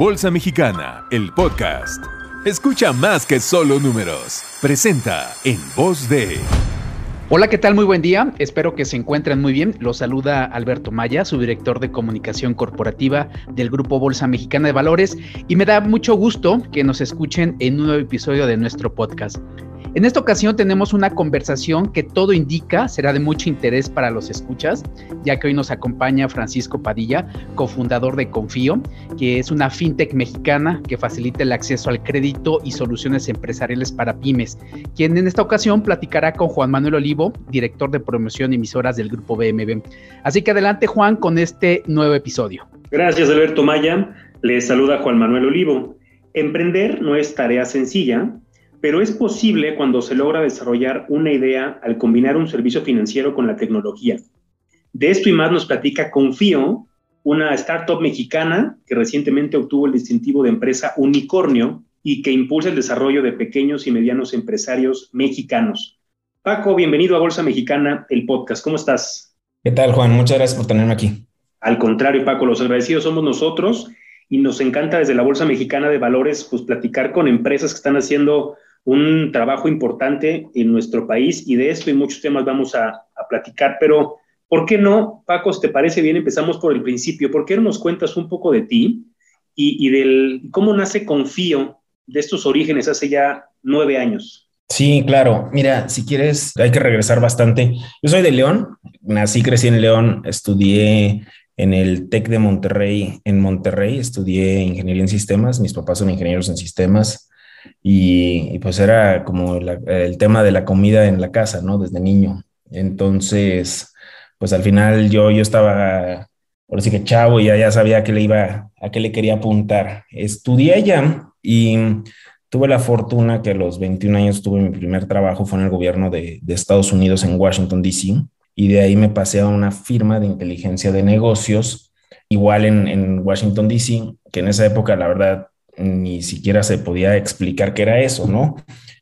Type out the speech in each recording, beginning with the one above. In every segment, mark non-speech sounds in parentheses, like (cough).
Bolsa Mexicana, el podcast. Escucha más que solo números. Presenta en voz de... Hola, ¿qué tal? Muy buen día. Espero que se encuentren muy bien. Los saluda Alberto Maya, su director de comunicación corporativa del Grupo Bolsa Mexicana de Valores, y me da mucho gusto que nos escuchen en un nuevo episodio de nuestro podcast. En esta ocasión tenemos una conversación que todo indica será de mucho interés para los escuchas, ya que hoy nos acompaña Francisco Padilla, cofundador de Confío, que es una fintech mexicana que facilita el acceso al crédito y soluciones empresariales para pymes, quien en esta ocasión platicará con Juan Manuel Olivo, director de promoción y emisoras del grupo BMB. Así que adelante Juan con este nuevo episodio. Gracias Alberto Maya, les saluda Juan Manuel Olivo. Emprender no es tarea sencilla pero es posible cuando se logra desarrollar una idea al combinar un servicio financiero con la tecnología. De esto y más nos platica Confío, una startup mexicana que recientemente obtuvo el distintivo de empresa Unicornio y que impulsa el desarrollo de pequeños y medianos empresarios mexicanos. Paco, bienvenido a Bolsa Mexicana, el podcast. ¿Cómo estás? ¿Qué tal, Juan? Muchas gracias por tenerme aquí. Al contrario, Paco, los agradecidos somos nosotros y nos encanta desde la Bolsa Mexicana de Valores pues platicar con empresas que están haciendo un trabajo importante en nuestro país y de esto y muchos temas vamos a, platicar, pero ¿por qué no, Paco, te parece bien? Empezamos por el principio. ¿Por qué no nos cuentas un poco de ti y, y del cómo nace Confío de estos orígenes hace ya nueve años? Sí, claro. Mira, si quieres, hay que regresar bastante. Yo soy de León, nací, crecí en León, estudié en el TEC de Monterrey, en Monterrey, estudié ingeniería en sistemas, mis papás son ingenieros en sistemas, y, pues era como el tema de la comida en la casa, ¿no? Desde niño. Entonces, pues al final yo, yo estaba, por así que chavo, y ya, ya sabía a qué le iba, a qué le quería apuntar. Estudié allá y tuve la fortuna que a los 21 años tuve mi primer trabajo, fue en el gobierno de, Estados Unidos en Washington, D.C. Y de ahí me pasé a una firma de inteligencia de negocios, igual en Washington, D.C., que en esa época, la verdad, ni siquiera se podía explicar qué era eso, ¿no?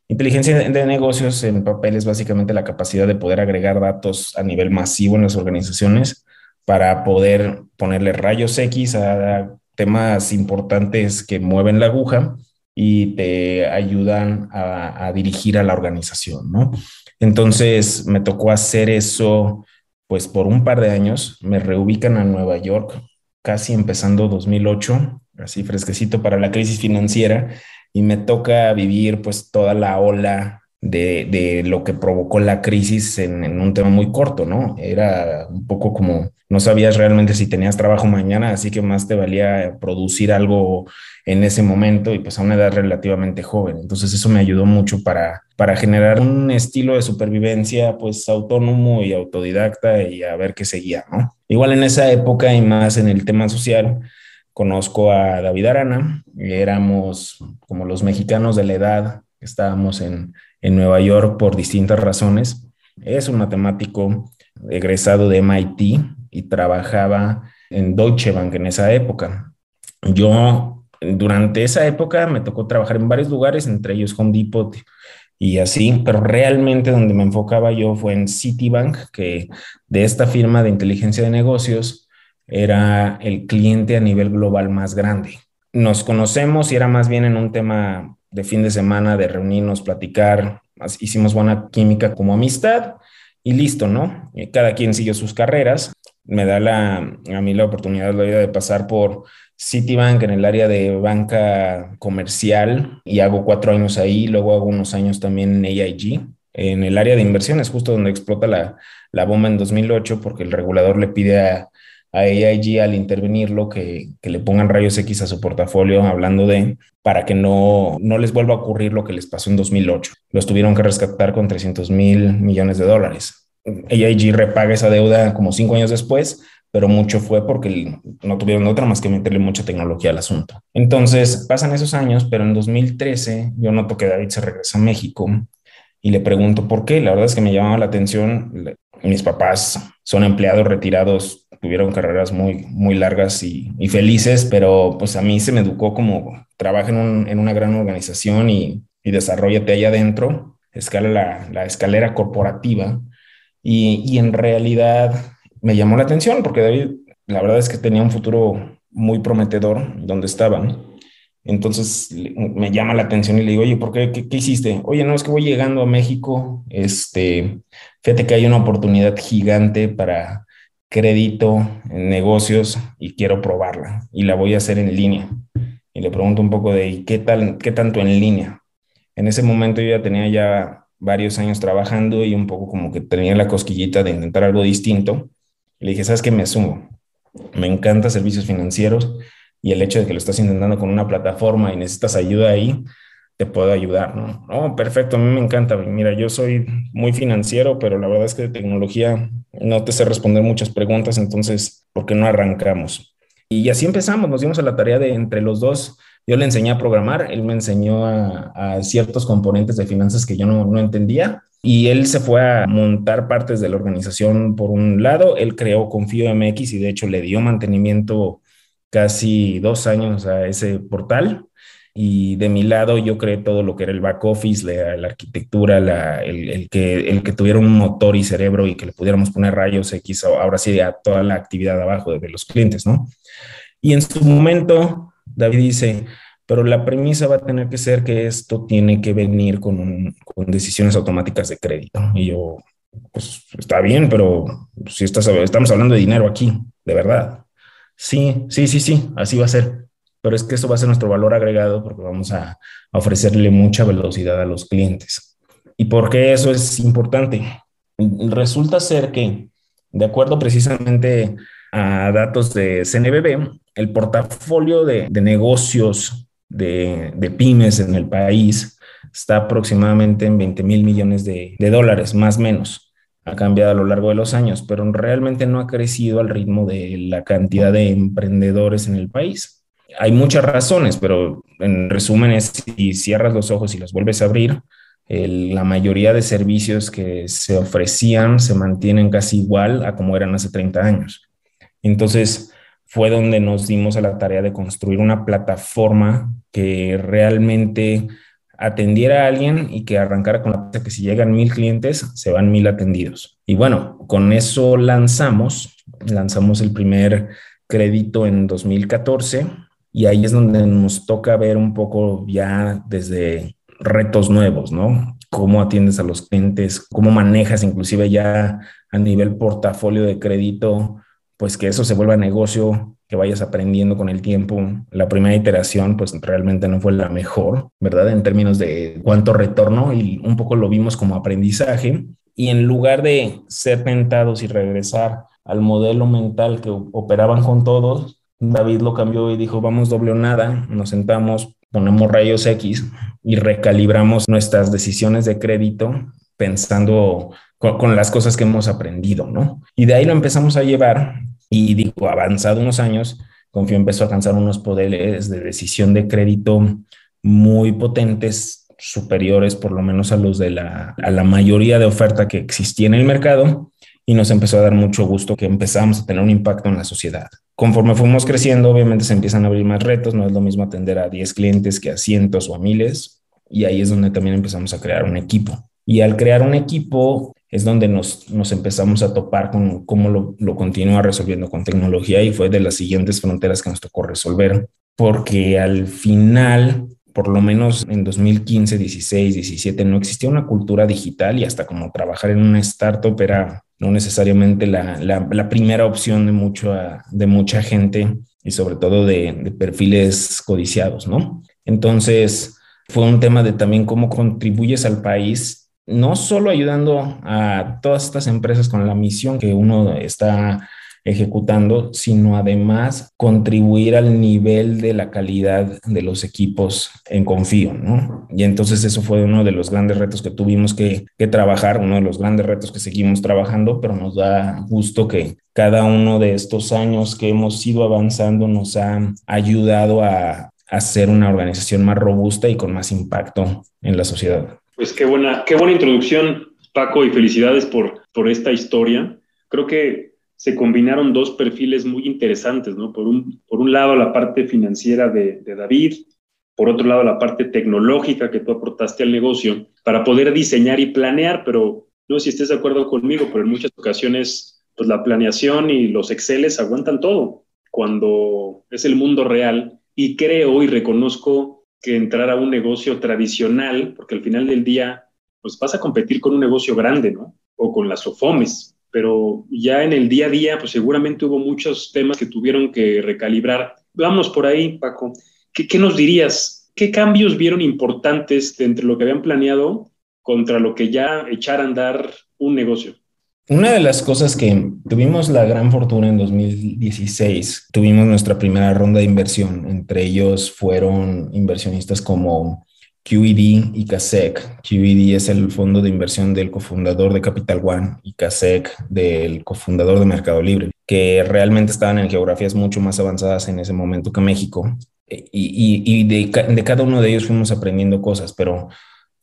Inteligencia de negocios en papel es básicamente la capacidad de poder agregar datos a nivel masivo en las organizaciones para poder ponerle rayos X a temas importantes que mueven la aguja y te ayudan a, dirigir a la organización, ¿no? Entonces me tocó hacer eso pues por un par de años, me reubican a Nueva York casi empezando 2008 así fresquecito para la crisis financiera y me toca vivir pues toda la ola de, de lo que provocó la crisis en, en, un tema muy corto, ¿no? Era un poco como no sabías realmente si tenías trabajo mañana, así que más te valía producir algo en ese momento y pues a una edad relativamente joven. Entonces eso me ayudó mucho para, para generar un estilo de supervivencia pues autónomo y autodidacta y a ver qué seguía, ¿no? Igual en esa época y más en el tema social, conozco a David Arana, éramos como los mexicanos de la edad, estábamos en, en Nueva York por distintas razones. Es un matemático egresado de MIT y trabajaba en Deutsche Bank en esa época. Yo durante esa época me tocó trabajar en varios lugares, entre ellos Home Depot y así, pero realmente donde me enfocaba yo fue en Citibank, que de esta firma de inteligencia de negocios era el cliente a nivel global más grande. Nos conocemos y era más bien en un tema de fin de semana, de reunirnos, platicar, hicimos buena química como amistad y listo, ¿no? Cada quien siguió sus carreras. Me da a mí la oportunidad de pasar por Citibank en el área de banca comercial y hago cuatro años ahí, luego hago unos años también en AIG, en el área de inversiones, justo donde explota la, la bomba en 2008, porque el regulador le pide a, a AIG al intervenirlo que, que le pongan rayos X a su portafolio hablando de para que no, no les vuelva a ocurrir lo que les pasó en 2008. Los tuvieron que rescatar con 300 mil millones de dólares. AIG repaga esa deuda como cinco años después, pero mucho fue porque no tuvieron otra más que meterle mucha tecnología al asunto. Entonces pasan esos años, pero en 2013 yo noto que David se regresa a México y le pregunto por qué. La verdad es que me llamaba la atención. Mis papás son empleados retirados tuvieron carreras muy, muy largas y, felices, pero pues a mí se me educó como trabaja en, una gran organización y, y desarrollate ahí adentro, escala la, la escalera corporativa y, y, en realidad me llamó la atención porque David, la verdad es que tenía un futuro muy prometedor donde estaban Entonces me llama la atención y le digo, oye, ¿por qué? ¿Qué, hiciste? Oye, no, es que voy llegando a México, este, fíjate que hay una oportunidad gigante para crédito en negocios y quiero probarla y la voy a hacer en línea. Y le pregunto un poco de, ¿qué tal, qué tanto en línea? En ese momento yo ya tenía ya varios años trabajando y un poco como que tenía la cosquillita de intentar algo distinto. Le dije, ¿sabes qué? Me sumo. Me encanta servicios financieros y el hecho de que lo estás intentando con una plataforma y necesitas ayuda ahí, te puedo ayudar, ¿no? Oh, perfecto, a mí me encanta. Mira, yo soy muy financiero, pero la verdad es que de tecnología no te sé responder muchas preguntas, entonces, ¿por qué no arrancamos? Y así empezamos, nos dimos a la tarea de entre los dos, yo le enseñé a programar, él me enseñó a, ciertos componentes de finanzas que yo no, no entendía y él se fue a montar partes de la organización por un lado, él creó Confío MX y de hecho le dio mantenimiento casi dos años a ese portal. Y de mi lado yo creé todo lo que era el back office, la, arquitectura, el, que, el que tuviera un motor y cerebro y que le pudiéramos poner rayos X, ahora sí, a toda la actividad abajo de, los clientes, ¿no? Y en su momento, David dice, pero la premisa va a tener que ser que esto tiene que venir con, con decisiones automáticas de crédito. Y yo, pues está bien, pero si estás, estamos hablando de dinero aquí, de verdad. Sí, sí, sí, sí, así va a ser. Pero es que eso va a ser nuestro valor agregado porque vamos a, ofrecerle mucha velocidad a los clientes. ¿Y por qué eso es importante? Resulta ser que, de acuerdo precisamente a datos de CNBB, el portafolio de, negocios de, pymes en el país está aproximadamente en 20 mil millones de, de dólares, más o menos ha cambiado a lo largo de los años, pero realmente no ha crecido al ritmo de la cantidad de emprendedores en el país. Hay muchas razones, pero en resumen es si cierras los ojos y los vuelves a abrir, la mayoría de servicios que se ofrecían se mantienen casi igual a como eran hace 30 años. Entonces fue donde nos dimos a la tarea de construir una plataforma que realmente atendiera a alguien y que arrancara con la que si llegan mil clientes, se van mil atendidos. Y bueno, con eso lanzamos, lanzamos el primer crédito en 2014 y ahí es donde nos toca ver un poco ya desde retos nuevos, ¿no? Cómo atiendes a los clientes, cómo manejas inclusive ya a nivel portafolio de crédito, pues que eso se vuelva negocio, que vayas aprendiendo con el tiempo. La primera iteración, pues realmente no fue la mejor, ¿verdad? En términos de cuánto retorno y un poco lo vimos como aprendizaje. Y en lugar de ser tentados y regresar al modelo mental que operaban con todos, David lo cambió y dijo, vamos doble o nada, nos sentamos, ponemos rayos X y recalibramos nuestras decisiones de crédito pensando con, las cosas que hemos aprendido, ¿no? Y de ahí lo empezamos a llevar y digo, avanzado unos años, Confío empezó a alcanzar unos poderes de decisión de crédito muy potentes, superiores por lo menos a los de la, a la mayoría de oferta que existía en el mercado y nos empezó a dar mucho gusto que empezamos a tener un impacto en la sociedad. Conforme fuimos creciendo, obviamente se empiezan a abrir más retos, no es lo mismo atender a 10 clientes que a cientos o a miles, y ahí es donde también empezamos a crear un equipo. Y al crear un equipo, es donde nos, nos empezamos a topar con cómo lo, lo continúa resolviendo con tecnología y fue de las siguientes fronteras que nos tocó resolver, porque al final, por lo menos en 2015, 16, 17, no existía una cultura digital y hasta como trabajar en una startup era no necesariamente la, la, primera opción de, mucho, de mucha gente y sobre todo de, de perfiles codiciados, ¿no? Entonces, fue un tema de también cómo contribuyes al país no solo ayudando a todas estas empresas con la misión que uno está ejecutando, sino además contribuir al nivel de la calidad de los equipos en confío, ¿no? Y entonces eso fue uno de los grandes retos que tuvimos que, trabajar, uno de los grandes retos que seguimos trabajando, pero nos da gusto que cada uno de estos años que hemos ido avanzando nos ha ayudado a hacer una organización más robusta y con más impacto en la sociedad. Pues qué buena, qué buena introducción, Paco, y felicidades por, por esta historia. Creo que se combinaron dos perfiles muy interesantes, ¿no? Por un, por un lado, la parte financiera de, David, por otro lado, la parte tecnológica que tú aportaste al negocio para poder diseñar y planear, pero no sé si estés de acuerdo conmigo, pero en muchas ocasiones, pues la planeación y los Exceles aguantan todo. Cuando es el mundo real y creo y reconozco que entrar a un negocio tradicional, porque al final del día, pues vas a competir con un negocio grande, ¿no? O con las OFOMES, pero ya en el día a día, pues seguramente hubo muchos temas que tuvieron que recalibrar. Vamos por ahí, Paco. ¿Qué, qué nos dirías? ¿Qué cambios vieron importantes entre lo que habían planeado contra lo que ya echar a andar un negocio? Una de las cosas que tuvimos la gran fortuna en 2016, tuvimos nuestra primera ronda de inversión. Entre ellos fueron inversionistas como QED y CASEC. QED es el fondo de inversión del cofundador de Capital One y CASEC del cofundador de Mercado Libre, que realmente estaban en geografías mucho más avanzadas en ese momento que México. Y, de, de cada uno de ellos fuimos aprendiendo cosas, pero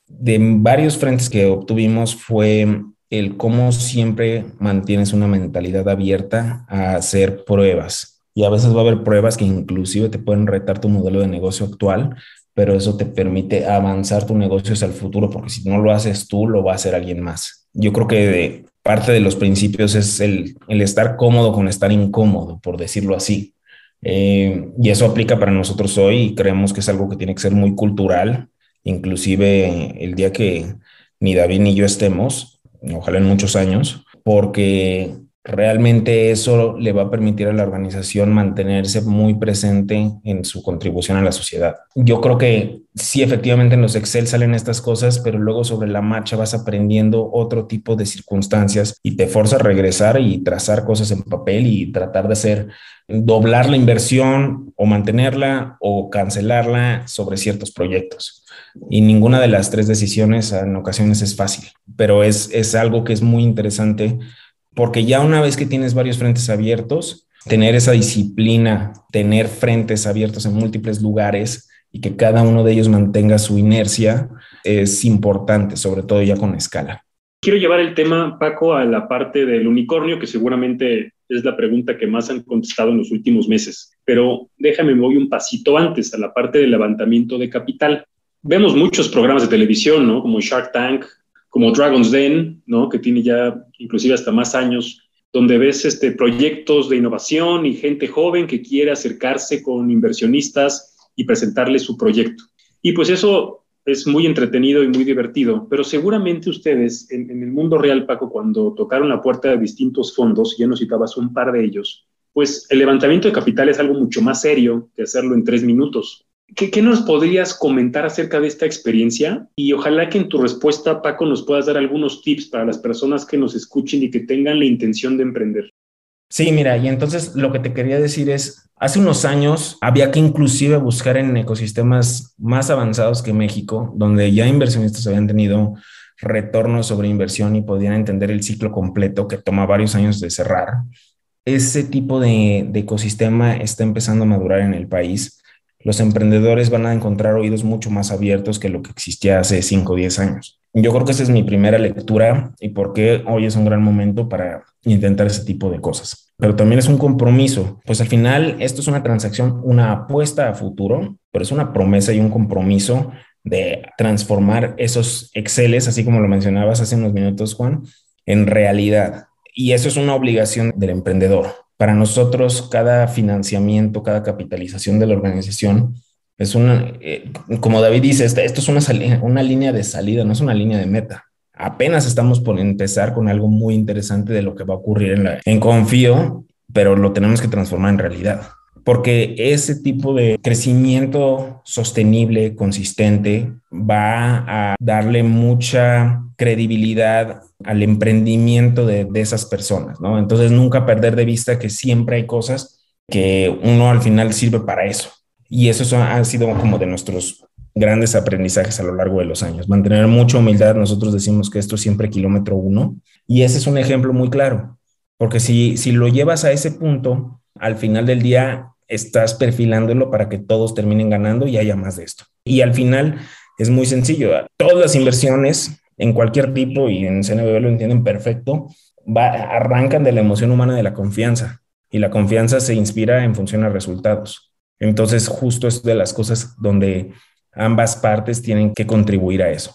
de varios frentes que obtuvimos fue el cómo siempre mantienes una mentalidad abierta a hacer pruebas. Y a veces va a haber pruebas que inclusive te pueden retar tu modelo de negocio actual, pero eso te permite avanzar tu negocio hacia el futuro, porque si no lo haces tú, lo va a hacer alguien más. Yo creo que parte de los principios es el, estar cómodo con estar incómodo, por decirlo así. Eh, y eso aplica para nosotros hoy y creemos que es algo que tiene que ser muy cultural. Inclusive el día que ni David ni yo estemos, ojalá en muchos años, porque realmente eso le va a permitir a la organización mantenerse muy presente en su contribución a la sociedad. Yo creo que sí, efectivamente en los Excel salen estas cosas, pero luego sobre la marcha vas aprendiendo otro tipo de circunstancias y te forza a regresar y trazar cosas en papel y tratar de hacer, doblar la inversión o mantenerla o cancelarla sobre ciertos proyectos y ninguna de las tres decisiones en ocasiones es fácil, pero es, es algo que es muy interesante porque ya una vez que tienes varios frentes abiertos, tener esa disciplina, tener frentes abiertos en múltiples lugares y que cada uno de ellos mantenga su inercia es importante, sobre todo ya con escala. Quiero llevar el tema, Paco, a la parte del unicornio, que seguramente es la pregunta que más han contestado en los últimos meses. Pero déjame, me voy un pasito antes, a la parte del levantamiento de capital vemos muchos programas de televisión, ¿no? Como Shark Tank, como Dragon's Den, ¿no? Que tiene ya inclusive hasta más años, donde ves este, proyectos de innovación y gente joven que quiere acercarse con inversionistas y presentarles su proyecto. Y pues eso es muy entretenido y muy divertido, pero seguramente ustedes en, en el mundo real, Paco, cuando tocaron la puerta de distintos fondos, ya nos citabas un par de ellos, pues el levantamiento de capital es algo mucho más serio que hacerlo en tres minutos. ¿Qué, nos podrías comentar acerca de esta experiencia? Y ojalá que en tu respuesta, Paco, nos puedas dar algunos tips para las personas que nos escuchen y que tengan la intención de emprender. Sí, mira, y entonces lo que te quería decir es, hace unos años había que inclusive buscar en ecosistemas más avanzados que México, donde ya inversionistas habían tenido retornos sobre inversión y podían entender el ciclo completo que toma varios años de cerrar. Ese tipo de, de ecosistema está empezando a madurar en el país los emprendedores van a encontrar oídos mucho más abiertos que lo que existía hace 5 o 10 años. Yo creo que esa es mi primera lectura y por qué hoy es un gran momento para intentar ese tipo de cosas. Pero también es un compromiso, pues al final esto es una transacción, una apuesta a futuro, pero es una promesa y un compromiso de transformar esos Exceles, así como lo mencionabas hace unos minutos, Juan, en realidad. Y eso es una obligación del emprendedor. Para nosotros, cada financiamiento, cada capitalización de la organización es una, eh, como David dice, esto es una, una línea de salida, no es una línea de meta. Apenas estamos por empezar con algo muy interesante de lo que va a ocurrir en, la, en Confío, pero lo tenemos que transformar en realidad. Porque ese tipo de crecimiento sostenible, consistente, va a darle mucha credibilidad al emprendimiento de, esas personas, ¿no? Entonces nunca perder de vista que siempre hay cosas que uno al final sirve para eso. Y eso ha sido como de nuestros grandes aprendizajes a lo largo de los años. Mantener mucha humildad, nosotros decimos que esto es siempre kilómetro uno, y ese es un ejemplo muy claro, porque si, si lo llevas a ese punto, al final del día estás perfilándolo para que todos terminen ganando y haya más de esto. Y al final es muy sencillo, todas las inversiones en cualquier tipo y en CNBB lo entienden perfecto, arrancan de la emoción humana de la confianza y la confianza se inspira en función a resultados. Entonces, justo es de las cosas donde ambas partes tienen que contribuir a eso.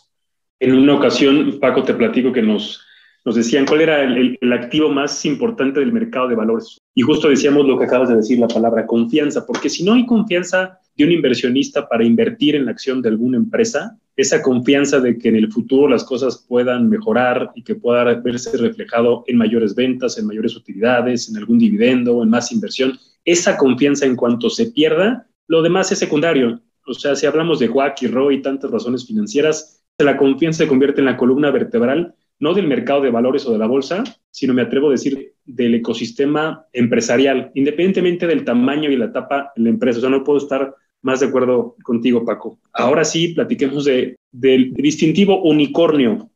En una ocasión, Paco, te platico que nos, nos decían cuál era el, activo más importante del mercado de valores. Y justo decíamos lo que acabas de decir, la palabra confianza, porque si no hay confianza, de un inversionista para invertir en la acción de alguna empresa, esa confianza de que en el futuro las cosas puedan mejorar y que pueda verse reflejado en mayores ventas, en mayores utilidades, en algún dividendo, en más inversión, esa confianza en cuanto se pierda, lo demás es secundario. O sea, si hablamos de WAC y ROI y tantas razones financieras, la confianza se convierte en la columna vertebral, no del mercado de valores o de la bolsa, sino me atrevo a decir del ecosistema empresarial, independientemente del tamaño y la etapa en la empresa. O sea, no puedo estar más de acuerdo contigo, Paco. Ahora sí, platiquemos de, del distintivo unicornio.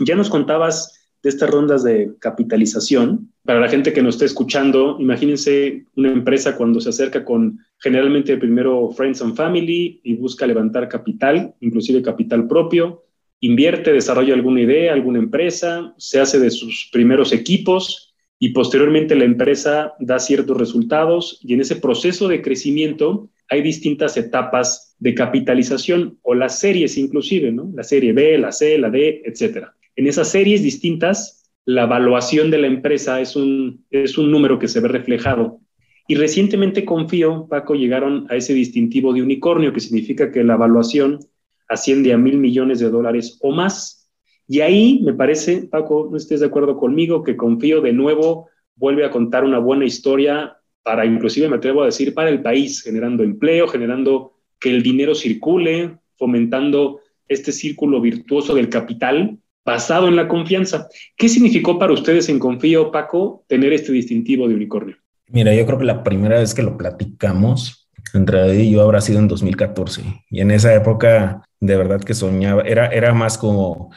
Ya nos contabas de estas rondas de capitalización. Para la gente que nos esté escuchando, imagínense una empresa cuando se acerca con generalmente primero Friends and Family y busca levantar capital, inclusive capital propio, invierte, desarrolla alguna idea, alguna empresa, se hace de sus primeros equipos y posteriormente la empresa da ciertos resultados y en ese proceso de crecimiento hay distintas etapas de capitalización o las series inclusive, ¿no? La serie B, la C, la D, etcétera. En esas series distintas, la evaluación de la empresa es un, es un número que se ve reflejado. Y recientemente confío, Paco, llegaron a ese distintivo de unicornio, que significa que la evaluación asciende a mil millones de dólares o más. Y ahí me parece, Paco, no estés de acuerdo conmigo, que confío de nuevo vuelve a contar una buena historia para, inclusive me atrevo a decir, para el país, generando empleo, generando que el dinero circule, fomentando este círculo virtuoso del capital basado en la confianza. ¿Qué significó para ustedes en Confío, Paco, tener este distintivo de unicornio? Mira, yo creo que la primera vez que lo platicamos entre David y yo habrá sido en 2014. Y en esa época, de verdad que soñaba, era, era más como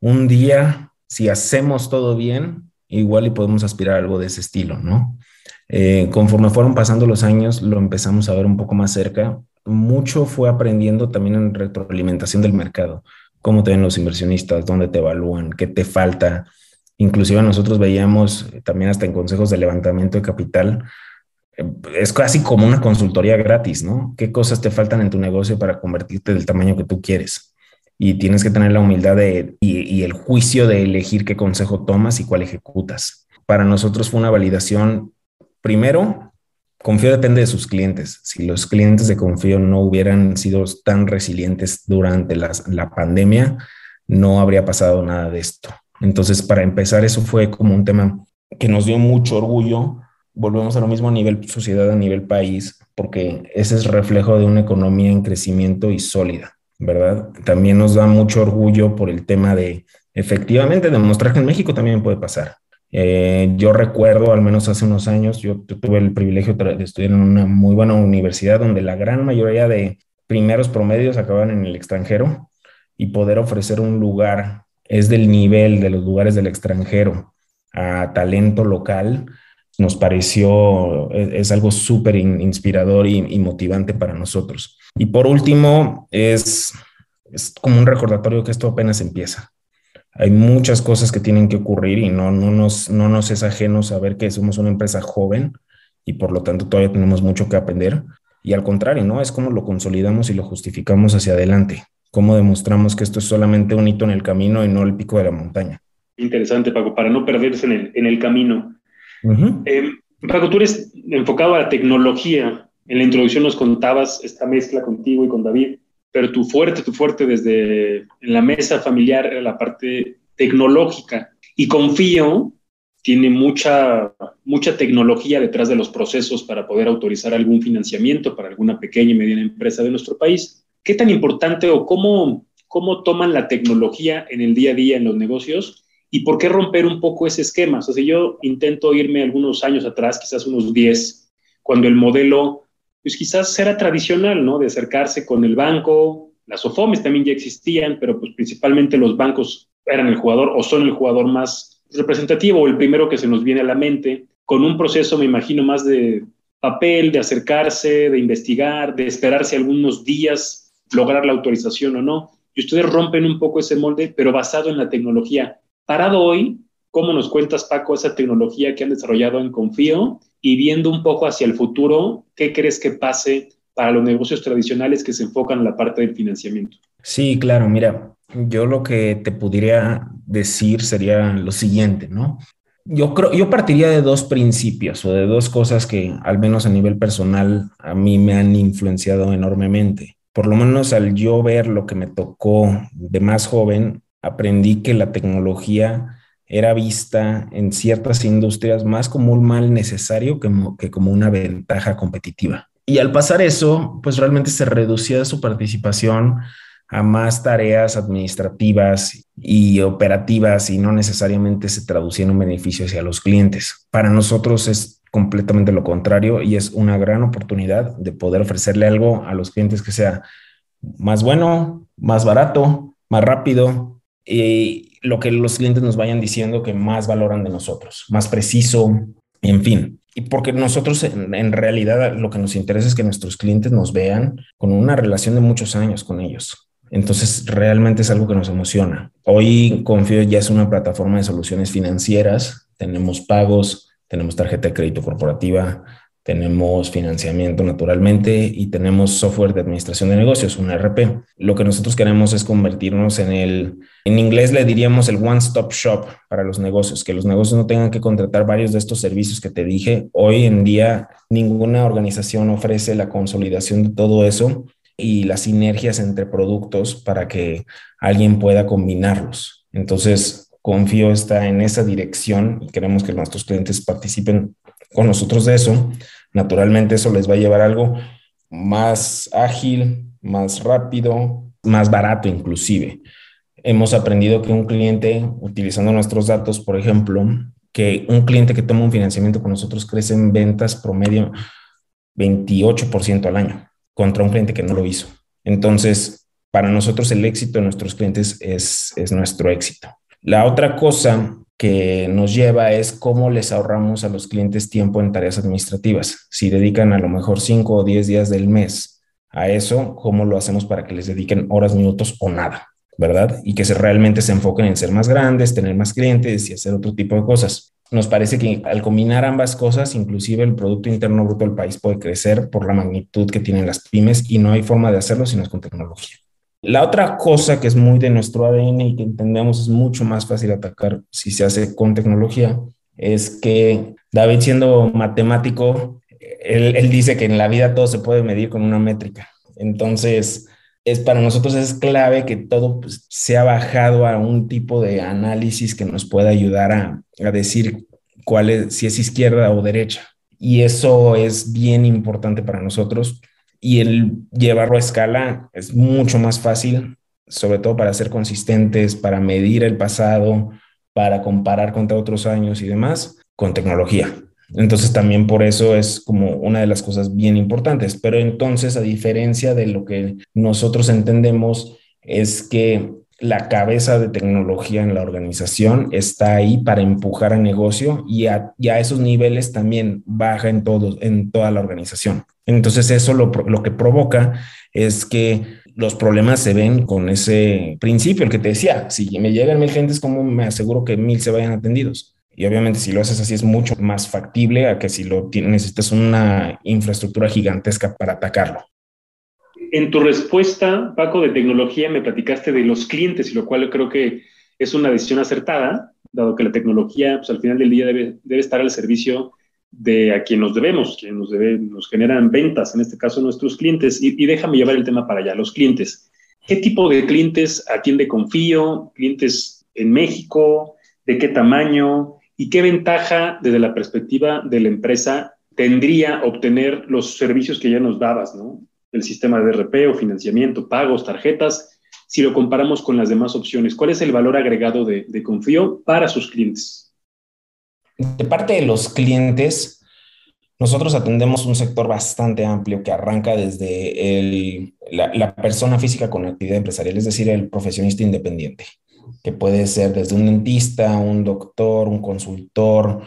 un día, si hacemos todo bien, igual y podemos aspirar a algo de ese estilo, ¿no? Eh, conforme fueron pasando los años, lo empezamos a ver un poco más cerca. Mucho fue aprendiendo también en retroalimentación del mercado, cómo te ven los inversionistas, dónde te evalúan, qué te falta. Inclusive nosotros veíamos también hasta en consejos de levantamiento de capital, eh, es casi como una consultoría gratis, ¿no? ¿Qué cosas te faltan en tu negocio para convertirte del tamaño que tú quieres? Y tienes que tener la humildad de, y, y el juicio de elegir qué consejo tomas y cuál ejecutas. Para nosotros fue una validación Primero, Confío depende de sus clientes. Si los clientes de Confío no hubieran sido tan resilientes durante la, pandemia, no habría pasado nada de esto. Entonces, para empezar, eso fue como un tema que nos dio mucho orgullo. Volvemos a lo mismo a nivel sociedad, a nivel país, porque ese es reflejo de una economía en crecimiento y sólida, ¿verdad? También nos da mucho orgullo por el tema de efectivamente demostrar que en México también puede pasar. Eh, yo recuerdo, al menos hace unos años, yo, tuve el privilegio de estudiar en una muy buena universidad donde la gran mayoría de primeros promedios acaban en el extranjero y poder ofrecer un lugar es del nivel de los lugares del extranjero a talento local, nos pareció, es, algo súper inspirador y, y, motivante para nosotros. Y por último, es, es como un recordatorio que esto apenas empieza hay muchas cosas que tienen que ocurrir y no, no, nos, no nos es ajeno saber que somos una empresa joven y por lo tanto todavía tenemos mucho que aprender. Y al contrario, ¿no? Es como lo consolidamos y lo justificamos hacia adelante. Cómo demostramos que esto es solamente un hito en el camino y no el pico de la montaña. Interesante, Paco, para no perderse en el, en el camino. Eh, Paco, tú eres enfocado a la tecnología. En la introducción nos contabas esta mezcla contigo y con David pero tu fuerte, tu fuerte desde en la mesa familiar era la parte tecnológica. Y confío, tiene mucha, mucha tecnología detrás de los procesos para poder autorizar algún financiamiento para alguna pequeña y mediana empresa de nuestro país. ¿Qué tan importante o cómo, cómo toman la tecnología en el día a día en los negocios? ¿Y por qué romper un poco ese esquema? O sea, yo intento irme algunos años atrás, quizás unos 10, cuando el modelo pues quizás era tradicional, ¿no? De acercarse con el banco, las OFOMES también ya existían, pero pues principalmente los bancos eran el jugador o son el jugador más representativo o el primero que se nos viene a la mente, con un proceso, me imagino, más de papel, de acercarse, de investigar, de esperarse algunos días, lograr la autorización o no. Y ustedes rompen un poco ese molde, pero basado en la tecnología. Parado hoy, ¿cómo nos cuentas, Paco, esa tecnología que han desarrollado en Confío y viendo un poco hacia el futuro, ¿qué crees que pase para los negocios tradicionales que se enfocan en la parte del financiamiento? Sí, claro, mira, yo lo que te podría decir sería lo siguiente, ¿no? Yo creo, yo partiría de dos principios o de dos cosas que, al menos a nivel personal, a mí me han influenciado enormemente. Por lo menos al yo ver lo que me tocó de más joven, aprendí que la tecnología era vista en ciertas industrias más como un mal necesario que, como una ventaja competitiva. Y al pasar eso, pues realmente se reducía su participación a más tareas administrativas y operativas y no necesariamente se traducía en un beneficio hacia los clientes. Para nosotros es completamente lo contrario y es una gran oportunidad de poder ofrecerle algo a los clientes que sea más bueno, más barato, más rápido y lo que los clientes nos vayan diciendo que más valoran de nosotros, más preciso, en fin. Y porque nosotros en, realidad lo que nos interesa es que nuestros clientes nos vean con una relación de muchos años con ellos. Entonces, realmente es algo que nos emociona. Hoy Confío ya es una plataforma de soluciones financieras. Tenemos pagos, tenemos tarjeta de crédito corporativa, tenemos financiamiento naturalmente y tenemos software de administración de negocios, un ERP. Lo que nosotros queremos es convertirnos en el, en inglés le diríamos el one-stop shop para los negocios, que los negocios no tengan que contratar varios de estos servicios que te dije. Hoy en día ninguna organización ofrece la consolidación de todo eso y las sinergias entre productos para que alguien pueda combinarlos. Entonces, Confío está en esa dirección y queremos que nuestros clientes participen con nosotros de eso. Naturalmente eso les va a llevar algo más ágil, más rápido, más barato inclusive. Hemos aprendido que un cliente, utilizando nuestros datos, por ejemplo, que un cliente que toma un financiamiento con nosotros crece en ventas promedio 28% al año contra un cliente que no lo hizo. Entonces, para nosotros el éxito de nuestros clientes es, es nuestro éxito. La otra cosa que nos lleva es cómo les ahorramos a los clientes tiempo en tareas administrativas. Si dedican a lo mejor 5 o 10 días del mes a eso, ¿cómo lo hacemos para que les dediquen horas, minutos o nada? ¿Verdad? Y que se, realmente se enfoquen en ser más grandes, tener más clientes y hacer otro tipo de cosas. Nos parece que al combinar ambas cosas, inclusive el Producto Interno Bruto del país puede crecer por la magnitud que tienen las pymes y no hay forma de hacerlo si no es con tecnología. La otra cosa que es muy de nuestro ADN y que entendemos es mucho más fácil atacar si se hace con tecnología es que David siendo matemático, él, dice que en la vida todo se puede medir con una métrica. Entonces, es para nosotros es clave que todo pues, sea bajado a un tipo de análisis que nos pueda ayudar a, a decir cuál es, si es izquierda o derecha. Y eso es bien importante para nosotros y el llevarlo a escala es mucho más fácil, sobre todo para ser consistentes, para medir el pasado, para comparar contra otros años y demás, con tecnología. Entonces también por eso es como una de las cosas bien importantes. Pero entonces, a diferencia de lo que nosotros entendemos, es que la cabeza de tecnología en la organización está ahí para empujar al negocio y a, esos niveles también baja en, todo, en toda la organización. Entonces eso lo, que provoca es que los problemas se ven con ese principio, el que te decía, si me llegan mil gentes, ¿cómo me aseguro que mil se vayan atendidos? Y obviamente si lo haces así es mucho más factible a que si lo necesitas una infraestructura gigantesca para atacarlo. En tu respuesta, Paco, de tecnología, me platicaste de los clientes, y lo cual creo que es una decisión acertada, dado que la tecnología, pues, al final del día debe, debe estar al servicio de a quien nos debemos, quien nos, debe, nos generan ventas, en este caso nuestros clientes. Y, déjame llevar el tema para allá, los clientes. ¿Qué tipo de clientes atiende Confío? ¿Clientes en México? ¿De qué tamaño? ¿Y qué ventaja desde la perspectiva de la empresa tendría obtener los servicios que ya nos dabas, ¿no? el sistema de RP o financiamiento, pagos, tarjetas, si lo comparamos con las demás opciones? ¿Cuál es el valor agregado de, Confío para sus clientes? De parte de los clientes, nosotros atendemos un sector bastante amplio que arranca desde la, persona física con actividad empresarial, es decir, el profesionista independiente, que puede ser desde un dentista, un doctor, un consultor,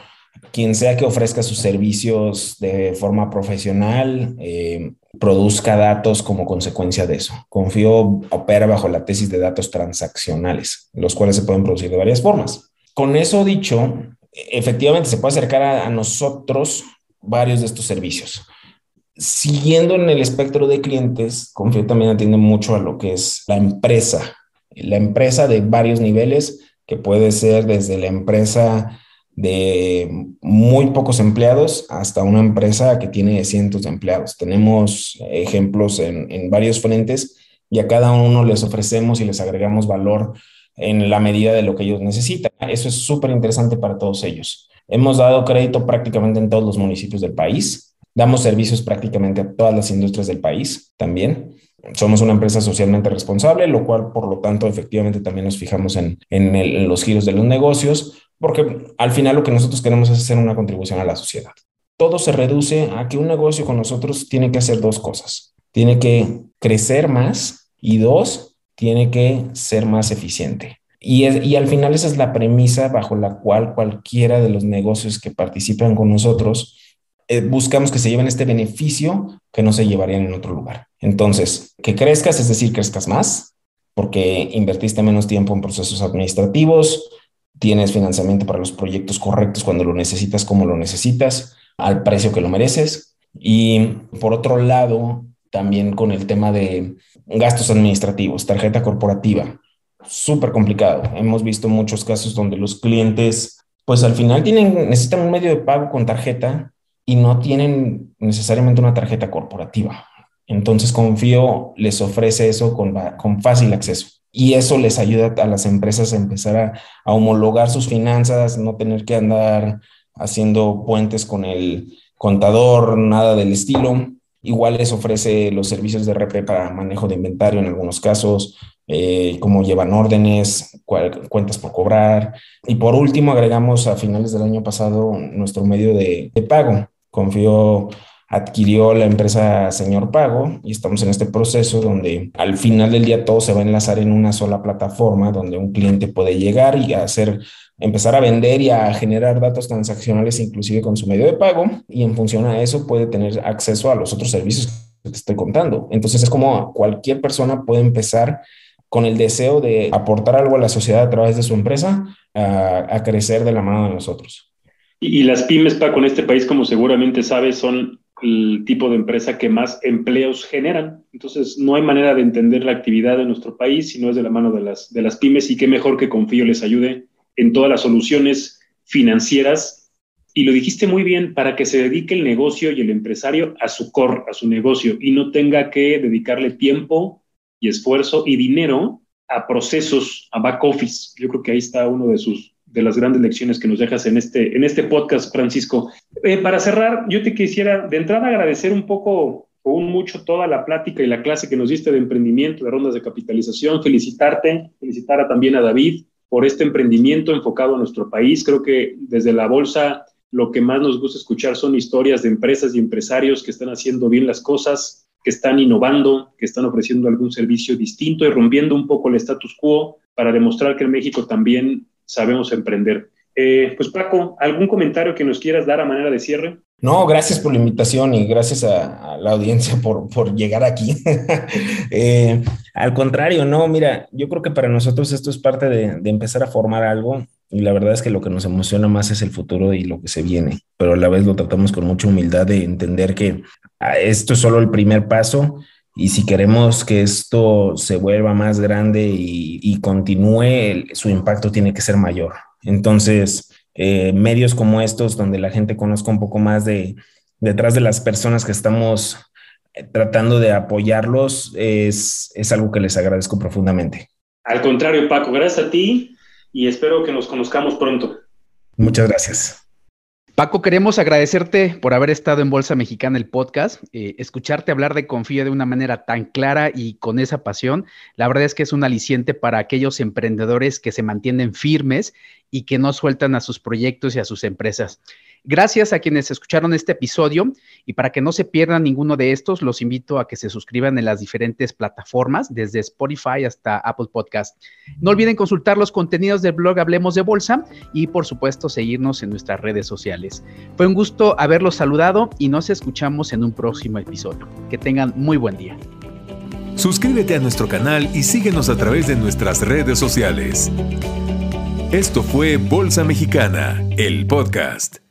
quien sea que ofrezca sus servicios de forma profesional, eh, produzca datos como consecuencia de eso. Confío opera bajo la tesis de datos transaccionales, los cuales se pueden producir de varias formas. Con eso dicho, efectivamente se puede acercar a, nosotros varios de estos servicios. Siguiendo en el espectro de clientes, Confío también atiende mucho a lo que es la empresa, la empresa de varios niveles, que puede ser desde la empresa de muy pocos empleados hasta una empresa que tiene cientos de empleados. Tenemos ejemplos en, en varios frentes y a cada uno les ofrecemos y les agregamos valor en la medida de lo que ellos necesitan. Eso es súper interesante para todos ellos. Hemos dado crédito prácticamente en todos los municipios del país. Damos servicios prácticamente a todas las industrias del país también. Somos una empresa socialmente responsable, lo cual, por lo tanto, efectivamente también nos fijamos en, en los giros de los negocios, porque al final lo que nosotros queremos es hacer una contribución a la sociedad. Todo se reduce a que un negocio con nosotros tiene que hacer dos cosas. Tiene que crecer más y dos, tiene que ser más eficiente. Y, y, al final esa es la premisa bajo la cual cualquiera de los negocios que participan con nosotros eh, buscamos que se lleven este beneficio que no se llevarían en otro lugar. Entonces, que crezcas, es decir, crezcas más, porque invertiste menos tiempo en procesos administrativos, tienes financiamiento para los proyectos correctos cuando lo necesitas, como lo necesitas, al precio que lo mereces. Y por otro lado, también con el tema de gastos administrativos, tarjeta corporativa, súper complicado. Hemos visto muchos casos donde los clientes, pues al final tienen, necesitan un medio de pago con tarjeta y no tienen necesariamente una tarjeta corporativa. Entonces Confío les ofrece eso con, con fácil acceso y eso les ayuda a las empresas a empezar a, a homologar sus finanzas, no tener que andar haciendo puentes con el contador, nada del estilo. Igual les ofrece los servicios de RP para manejo de inventario en algunos casos, eh, cómo llevan órdenes, cuentas por cobrar. Y por último, agregamos a finales del año pasado nuestro medio de, de pago. Confío adquirió la empresa Señor Pago y estamos en este proceso donde al final del día todo se va a enlazar en una sola plataforma donde un cliente puede llegar y hacer empezar a vender y a generar datos transaccionales inclusive con su medio de pago y en función a eso puede tener acceso a los otros servicios que te estoy contando. Entonces es como cualquier persona puede empezar con el deseo de aportar algo a la sociedad a través de su empresa a, a crecer de la mano de nosotros. Y, las pymes, Paco, en este país, como seguramente sabes, son el tipo de empresa que más empleos generan. Entonces, no hay manera de entender la actividad de nuestro país si no es de la mano de las, de las pymes y qué mejor que Confío les ayude en todas las soluciones financieras. Y lo dijiste muy bien, para que se dedique el negocio y el empresario a su core, a su negocio, y no tenga que dedicarle tiempo y esfuerzo y dinero a procesos, a back office. Yo creo que ahí está uno de sus de las grandes lecciones que nos dejas en este, en este podcast, Francisco. Eh, para cerrar, yo te quisiera de entrada agradecer un poco o un mucho toda la plática y la clase que nos diste de emprendimiento, de rondas de capitalización, felicitarte, felicitar también a David por este emprendimiento enfocado a nuestro país. Creo que desde la bolsa lo que más nos gusta escuchar son historias de empresas y empresarios que están haciendo bien las cosas, que están innovando, que están ofreciendo algún servicio distinto y rompiendo un poco el status quo para demostrar que en México también sabemos emprender. Eh, pues Paco, ¿algún comentario que nos quieras dar a manera de cierre? No, gracias por la invitación y gracias a, la audiencia por, por llegar aquí. (laughs) Eh, al contrario, no, mira, yo creo que para nosotros esto es parte de, de, empezar a formar algo y la verdad es que lo que nos emociona más es el futuro y lo que se viene, pero a la vez lo tratamos con mucha humildad de entender que ah, esto es solo el primer paso y si queremos que esto se vuelva más grande y, continúe, su impacto tiene que ser mayor. Entonces, eh, medios como estos, donde la gente conozca un poco más de detrás de las personas que estamos eh, tratando de apoyarlos, es, es algo que les agradezco profundamente. Al contrario, Paco, gracias a ti y espero que nos conozcamos pronto. Muchas gracias. Paco, queremos agradecerte por haber estado en Bolsa Mexicana, el podcast. Eh, escucharte hablar de Confío de una manera tan clara y con esa pasión, la verdad es que es un aliciente para aquellos emprendedores que se mantienen firmes y que no sueltan a sus proyectos y a sus empresas. Gracias a quienes escucharon este episodio y para que no se pierdan ninguno de estos, los invito a que se suscriban en las diferentes plataformas, desde Spotify hasta Apple Podcast. No olviden consultar los contenidos del blog Hablemos de Bolsa y por supuesto seguirnos en nuestras redes sociales. Fue un gusto haberlos saludado y nos escuchamos en un próximo episodio. Que tengan muy buen día. Suscríbete a nuestro canal y síguenos a través de nuestras redes sociales. Esto fue Bolsa Mexicana, el podcast.